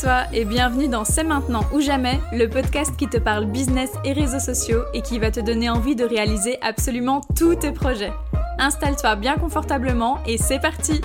Toi et bienvenue dans C'est maintenant ou jamais, le podcast qui te parle business et réseaux sociaux et qui va te donner envie de réaliser absolument tous tes projets. Installe-toi bien confortablement et c'est parti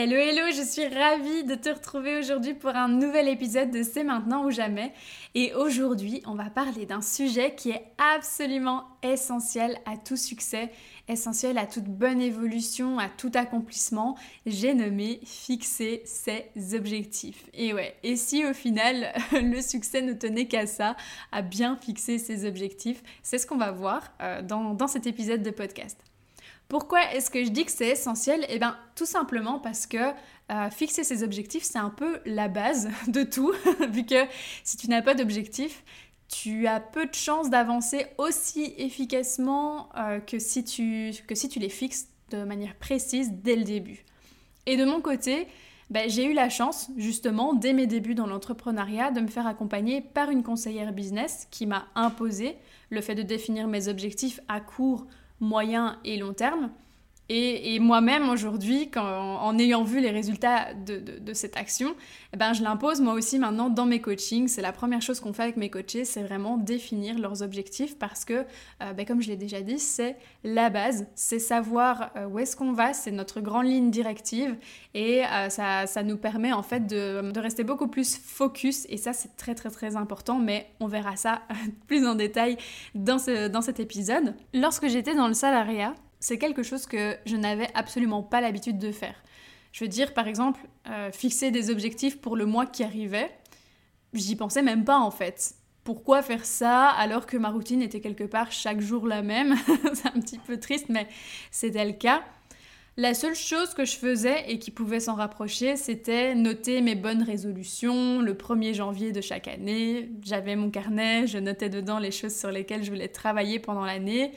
Hello hello, je suis ravie de te retrouver aujourd'hui pour un nouvel épisode de C'est maintenant ou jamais. Et aujourd'hui, on va parler d'un sujet qui est absolument essentiel à tout succès, essentiel à toute bonne évolution, à tout accomplissement. J'ai nommé fixer ses objectifs. Et ouais, et si au final le succès ne tenait qu'à ça, à bien fixer ses objectifs, c'est ce qu'on va voir euh, dans, dans cet épisode de podcast. Pourquoi est-ce que je dis que c'est essentiel? Eh bien, tout simplement parce que euh, fixer ses objectifs, c'est un peu la base de tout, vu que si tu n'as pas d'objectif, tu as peu de chances d'avancer aussi efficacement euh, que, si tu, que si tu les fixes de manière précise dès le début. Et de mon côté, ben, j'ai eu la chance, justement, dès mes débuts dans l'entrepreneuriat, de me faire accompagner par une conseillère business qui m'a imposé le fait de définir mes objectifs à court, moyen et long terme. Et, moi-même aujourd'hui, en ayant vu les résultats de, cette action, eh ben, je l'impose moi aussi maintenant dans mes coachings. C'est la première chose qu'on fait avec mes coachés, c'est vraiment définir leurs objectifs parce que, euh, ben, comme je l'ai déjà dit, c'est la base, c'est savoir euh, où est-ce qu'on va, c'est notre grande ligne directive et euh, ça, ça, nous permet en fait de, de, rester beaucoup plus focus et ça c'est très très très important, mais on verra ça plus en détail dans, ce, dans cet épisode. Lorsque j'étais dans le salariat, c'est quelque chose que je n'avais absolument pas l'habitude de faire. Je veux dire, par exemple, euh, fixer des objectifs pour le mois qui arrivait, j'y pensais même pas en fait. Pourquoi faire ça alors que ma routine était quelque part chaque jour la même C'est un petit peu triste, mais c'était le cas. La seule chose que je faisais et qui pouvait s'en rapprocher, c'était noter mes bonnes résolutions le 1er janvier de chaque année. J'avais mon carnet, je notais dedans les choses sur lesquelles je voulais travailler pendant l'année.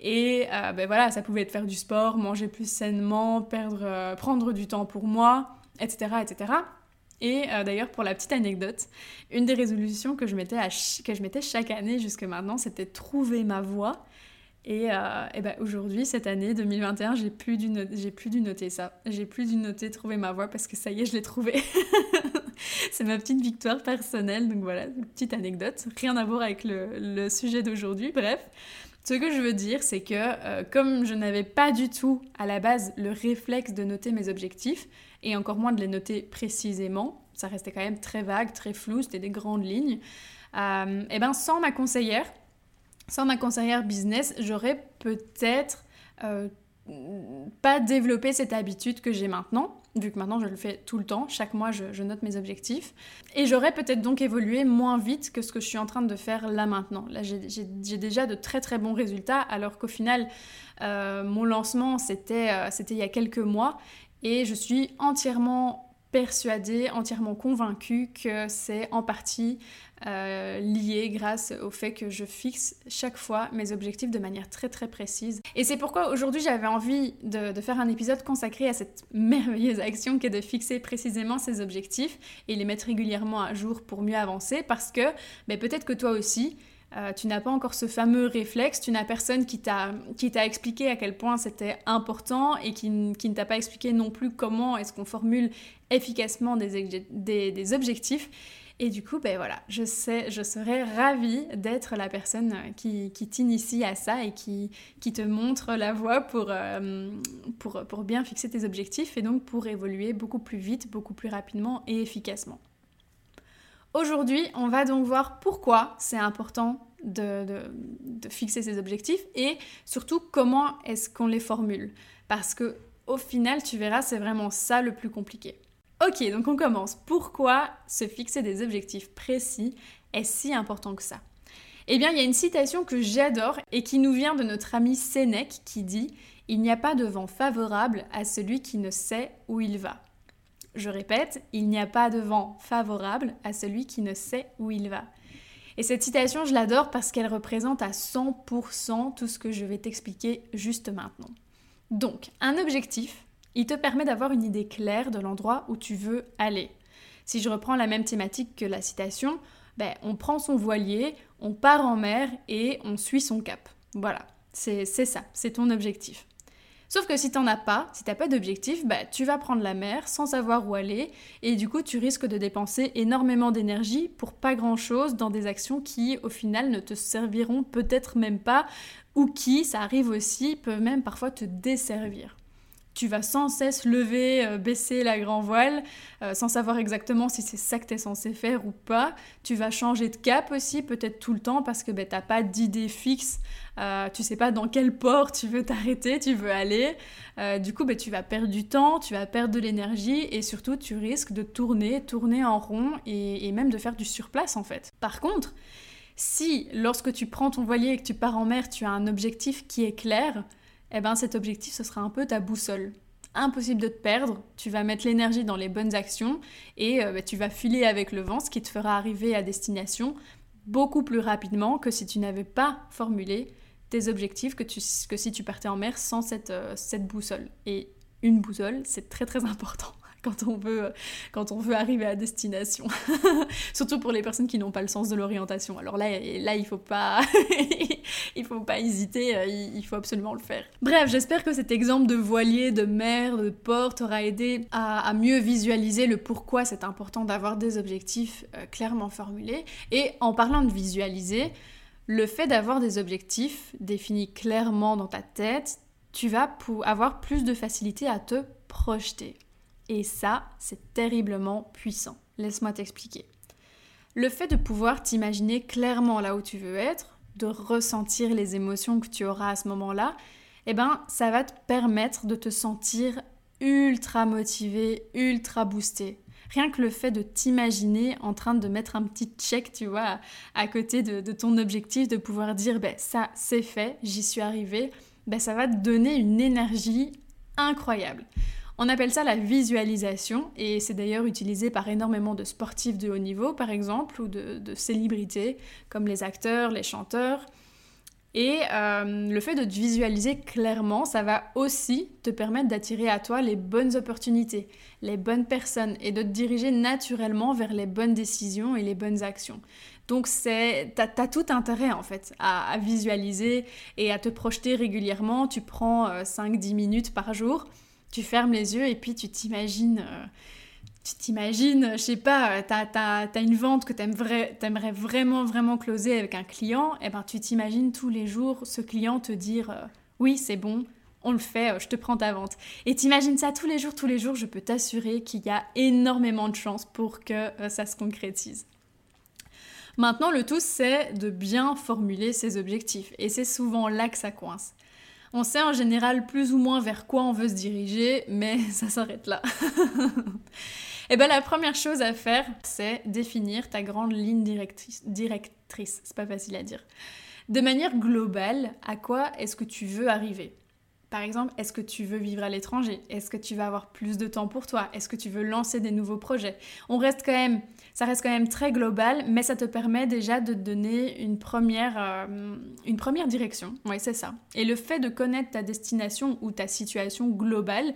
Et euh, ben voilà, ça pouvait être faire du sport, manger plus sainement, perdre, euh, prendre du temps pour moi, etc. etc. Et euh, d'ailleurs, pour la petite anecdote, une des résolutions que je mettais, que je mettais chaque année jusque maintenant, c'était trouver ma voie. Et, et ben aujourd'hui, cette année 2021, j'ai plus, dû plus dû noter ça. J'ai plus dû noter trouver ma voie parce que ça y est, je l'ai trouvé. C'est ma petite victoire personnelle. Donc voilà, petite anecdote. Rien à voir avec le sujet d'aujourd'hui. Bref. Ce que je veux dire, c'est que euh, comme je n'avais pas du tout à la base le réflexe de noter mes objectifs, et encore moins de les noter précisément, ça restait quand même très vague, très flou, c'était des grandes lignes, euh, et ben sans ma conseillère, sans ma conseillère business, j'aurais peut-être euh, pas développé cette habitude que j'ai maintenant vu que maintenant je le fais tout le temps, chaque mois je, note mes objectifs. Et j'aurais peut-être donc évolué moins vite que ce que je suis en train de faire là maintenant. Là j'ai déjà de très très bons résultats, alors qu'au final euh, mon lancement c'était euh, c'était il y a quelques mois et je suis entièrement persuadée, entièrement convaincue que c'est en partie euh, lié grâce au fait que je fixe chaque fois mes objectifs de manière très très précise. Et c'est pourquoi aujourd'hui j'avais envie de, faire un épisode consacré à cette merveilleuse action qui est de fixer précisément ses objectifs et les mettre régulièrement à jour pour mieux avancer parce que ben, peut-être que toi aussi, euh, tu n'as pas encore ce fameux réflexe, tu n'as personne qui t'a expliqué à quel point c'était important et qui, qui ne t'a pas expliqué non plus comment est-ce qu'on formule efficacement des, des, objectifs. Et du coup, ben voilà, je sais, je serais ravie d'être la personne qui, qui t'initie à ça et qui, qui te montre la voie pour, euh, pour, pour bien fixer tes objectifs et donc pour évoluer beaucoup plus vite, beaucoup plus rapidement et efficacement. Aujourd'hui, on va donc voir pourquoi c'est important de, fixer ses objectifs et surtout comment est-ce qu'on les formule. Parce que au final, tu verras, c'est vraiment ça le plus compliqué. Ok, donc on commence. Pourquoi se fixer des objectifs précis est si important que ça? Eh bien, il y a une citation que j'adore et qui nous vient de notre ami Sénèque qui dit Il n'y a pas de vent favorable à celui qui ne sait où il va. Je répète, il n'y a pas de vent favorable à celui qui ne sait où il va. Et cette citation, je l'adore parce qu'elle représente à 100% tout ce que je vais t'expliquer juste maintenant. Donc, un objectif, il te permet d'avoir une idée claire de l'endroit où tu veux aller. Si je reprends la même thématique que la citation, ben, on prend son voilier, on part en mer et on suit son cap. Voilà, c'est ça, c'est ton objectif. Sauf que si t'en as pas, si t'as pas d'objectif, bah, tu vas prendre la mer sans savoir où aller. Et du coup tu risques de dépenser énormément d'énergie pour pas grand chose dans des actions qui au final ne te serviront peut-être même pas ou qui, ça arrive aussi, peuvent même parfois te desservir tu vas sans cesse lever, euh, baisser la grand voile, euh, sans savoir exactement si c'est ça que tu es censé faire ou pas. Tu vas changer de cap aussi, peut-être tout le temps, parce que ben, tu n'as pas d'idée fixe, euh, tu sais pas dans quel port tu veux t'arrêter, tu veux aller. du coup, ben, tu vas perdre du temps, tu vas perdre de l'énergie, et surtout, tu risques de tourner, tourner en rond, et même de faire du surplace en fait. Par contre, si lorsque tu prends ton voilier et que tu pars en mer, tu as un objectif qui est clair, eh ben cet objectif, ce sera un peu ta boussole. Impossible de te perdre, tu vas mettre l'énergie dans les bonnes actions et euh, bah, tu vas filer avec le vent, ce qui te fera arriver à destination beaucoup plus rapidement que si tu n'avais pas formulé tes objectifs, que, que si tu partais en mer sans cette, euh, cette boussole. Et une boussole, c'est très très important quand on veut, quand on veut arriver à destination. Surtout pour les personnes qui n'ont pas le sens de l'orientation. Alors là, là il faut faut pas hésiter, il faut absolument le faire. Bref, j'espère que cet exemple de voilier, de mer, de port t'aura aidé à, mieux visualiser le pourquoi c'est important d'avoir des objectifs euh, clairement formulés. Et en parlant de visualiser, le fait d'avoir des objectifs définis clairement dans ta tête, tu vas avoir plus de facilité à te projeter. Et ça, c'est terriblement puissant. Laisse-moi t'expliquer. Le fait de pouvoir t'imaginer clairement là où tu veux être, de ressentir les émotions que tu auras à ce moment-là, eh ben, ça va te permettre de te sentir ultra motivé, ultra boosté. Rien que le fait de t'imaginer en train de mettre un petit check, tu vois, à côté de, ton objectif, de pouvoir dire, ben ça c'est fait, j'y suis arrivé, ben ça va te donner une énergie incroyable. On appelle ça la visualisation et c'est d'ailleurs utilisé par énormément de sportifs de haut niveau par exemple ou de, célébrités comme les acteurs, les chanteurs. Et euh, le fait de te visualiser clairement, ça va aussi te permettre d'attirer à toi les bonnes opportunités, les bonnes personnes et de te diriger naturellement vers les bonnes décisions et les bonnes actions. Donc c'est, t'as, as tout intérêt en fait à, visualiser et à te projeter régulièrement. Tu prends 5-10 euh, minutes par jour tu fermes les yeux et puis tu t'imagines, euh, tu t'imagines, je sais pas, t'as as, une vente que t'aimerais vraiment, vraiment closer avec un client, et eh ben tu t'imagines tous les jours ce client te dire euh, oui, c'est bon, on le fait, euh, je te prends ta vente. Et t'imagines ça tous les jours, tous les jours, je peux t'assurer qu'il y a énormément de chances pour que ça se concrétise. Maintenant, le tout, c'est de bien formuler ses objectifs. Et c'est souvent là que ça coince. On sait en général plus ou moins vers quoi on veut se diriger, mais ça s'arrête là. Et eh bien la première chose à faire, c'est définir ta grande ligne directrice. directrice. C'est pas facile à dire. De manière globale, à quoi est-ce que tu veux arriver? Par exemple, est-ce que tu veux vivre à l'étranger? Est-ce que tu vas avoir plus de temps pour toi? Est-ce que tu veux lancer des nouveaux projets? On reste quand même, ça reste quand même très global, mais ça te permet déjà de te donner une première, euh, une première direction. Oui, c'est ça. Et le fait de connaître ta destination ou ta situation globale,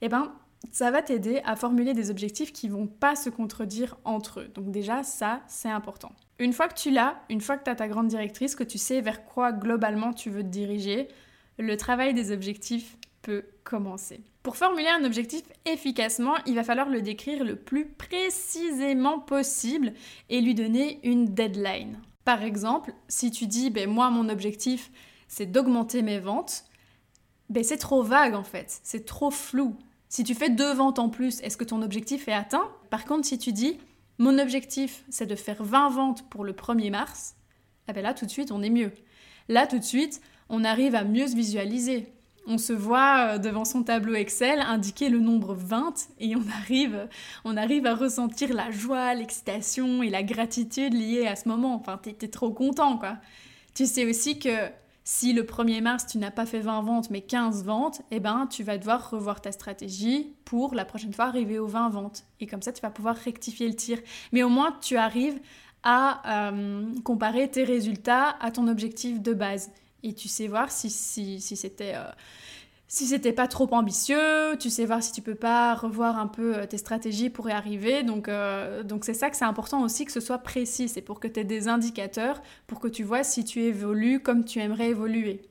eh ben, ça va t'aider à formuler des objectifs qui vont pas se contredire entre eux. Donc déjà, ça, c'est important. Une fois que tu l'as, une fois que tu as ta grande directrice, que tu sais vers quoi globalement tu veux te diriger, le travail des objectifs peut commencer. Pour formuler un objectif efficacement, il va falloir le décrire le plus précisément possible et lui donner une deadline. Par exemple, si tu dis ben, moi mon objectif c'est d'augmenter mes ventes, ben, c'est trop vague en fait, c'est trop flou. Si tu fais deux ventes en plus, est-ce que ton objectif est atteint? Par contre, si tu dis mon objectif c'est de faire 20 ventes pour le 1er mars, eh ben là tout de suite on est mieux. Là tout de suite, on arrive à mieux se visualiser. On se voit euh, devant son tableau Excel indiquer le nombre 20 et on arrive, on arrive à ressentir la joie, l'excitation et la gratitude liée à ce moment. Enfin, t'es es trop content, quoi. Tu sais aussi que si le 1er mars tu n'as pas fait 20 ventes mais 15 ventes, eh ben tu vas devoir revoir ta stratégie pour la prochaine fois arriver aux 20 ventes. Et comme ça tu vas pouvoir rectifier le tir. Mais au moins tu arrives à euh, comparer tes résultats à ton objectif de base et tu sais voir si, si, si c'était euh, si c'était pas trop ambitieux, tu sais voir si tu peux pas revoir un peu euh, tes stratégies pour y arriver. Donc euh, donc c'est ça que c'est important aussi que ce soit précis, c'est pour que tu aies des indicateurs pour que tu vois si tu évolues comme tu aimerais évoluer.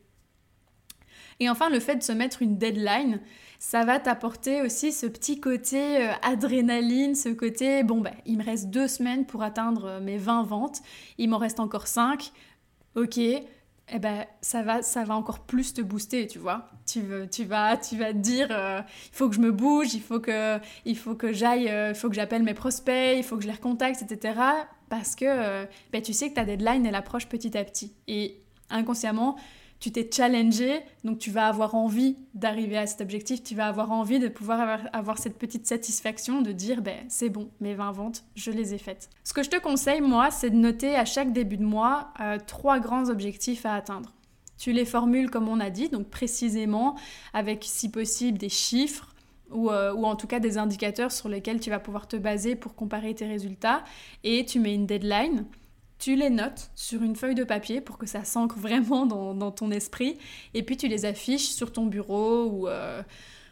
Et enfin, le fait de se mettre une deadline, ça va t'apporter aussi ce petit côté adrénaline, ce côté, bon, ben, il me reste deux semaines pour atteindre mes 20 ventes, il m'en reste encore 5, ok, eh ben, ça va, ça va encore plus te booster, tu vois. Tu, veux, tu, vas, tu vas te dire, euh, il faut que je me bouge, il faut que, il faut que j'aille, il faut que j'appelle mes prospects, il faut que je les recontacte, etc. Parce que ben, tu sais que ta deadline, elle approche petit à petit. Et inconsciemment, tu t'es challengé, donc tu vas avoir envie d'arriver à cet objectif, tu vas avoir envie de pouvoir avoir, cette petite satisfaction de dire ben c'est bon, mes 20 ventes, je les ai faites. Ce que je te conseille moi, c'est de noter à chaque début de mois euh, trois grands objectifs à atteindre. Tu les formules comme on a dit, donc précisément avec si possible des chiffres, euh, ou, en tout cas des indicateurs sur lesquels tu vas pouvoir te baser pour comparer tes résultats et tu mets une deadline tu les notes sur une feuille de papier pour que ça s'ancre vraiment dans, ton esprit, et puis tu les affiches sur ton bureau ou, euh,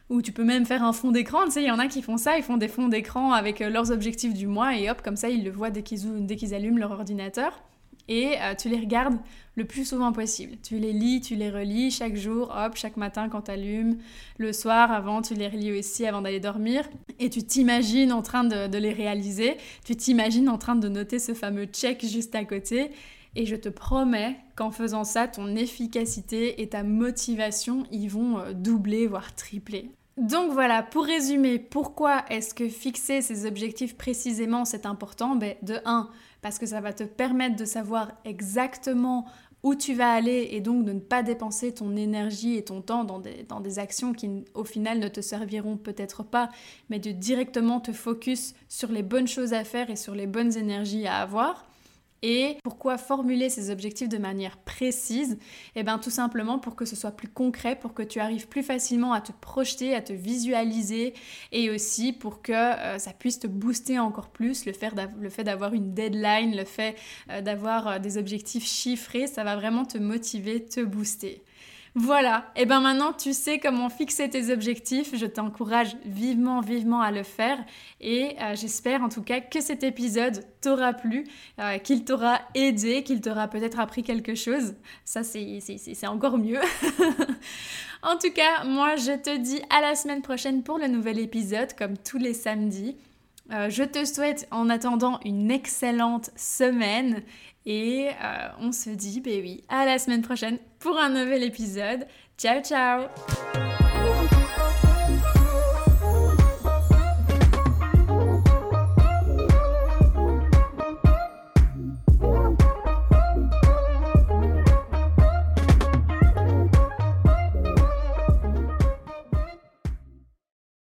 ou tu peux même faire un fond d'écran. Tu sais, il y en a qui font ça, ils font des fonds d'écran avec euh, leurs objectifs du mois, et hop, comme ça, ils le voient dès qu'ils, dès qu'ils allument leur ordinateur et euh, tu les regardes le plus souvent possible. Tu les lis, tu les relis chaque jour, hop, chaque matin quand tu allumes, le soir avant, tu les relis aussi avant d'aller dormir, et tu t'imagines en train de, les réaliser, tu t'imagines en train de noter ce fameux check juste à côté, et je te promets qu'en faisant ça, ton efficacité et ta motivation, ils vont euh, doubler, voire tripler. Donc voilà, pour résumer, pourquoi est-ce que fixer ces objectifs précisément c'est important? Ben, De 1, parce que ça va te permettre de savoir exactement où tu vas aller et donc de ne pas dépenser ton énergie et ton temps dans des, dans des actions qui au final ne te serviront peut-être pas, mais de directement te focus sur les bonnes choses à faire et sur les bonnes énergies à avoir. Et pourquoi formuler ces objectifs de manière précise? Eh bien tout simplement pour que ce soit plus concret, pour que tu arrives plus facilement à te projeter, à te visualiser et aussi pour que euh, ça puisse te booster encore plus. Le fait d'avoir une deadline, le fait euh, d'avoir euh, des objectifs chiffrés, ça va vraiment te motiver, te booster. Voilà, et ben maintenant tu sais comment fixer tes objectifs, je t'encourage vivement, vivement à le faire et euh, j'espère en tout cas que cet épisode t'aura plu, euh, qu'il t'aura aidé, qu'il t'aura peut-être appris quelque chose, ça c'est encore mieux. en tout cas, moi je te dis à la semaine prochaine pour le nouvel épisode comme tous les samedis. Euh, je te souhaite en attendant une excellente semaine et euh, on se dit, ben oui, à la semaine prochaine pour un nouvel épisode. Ciao ciao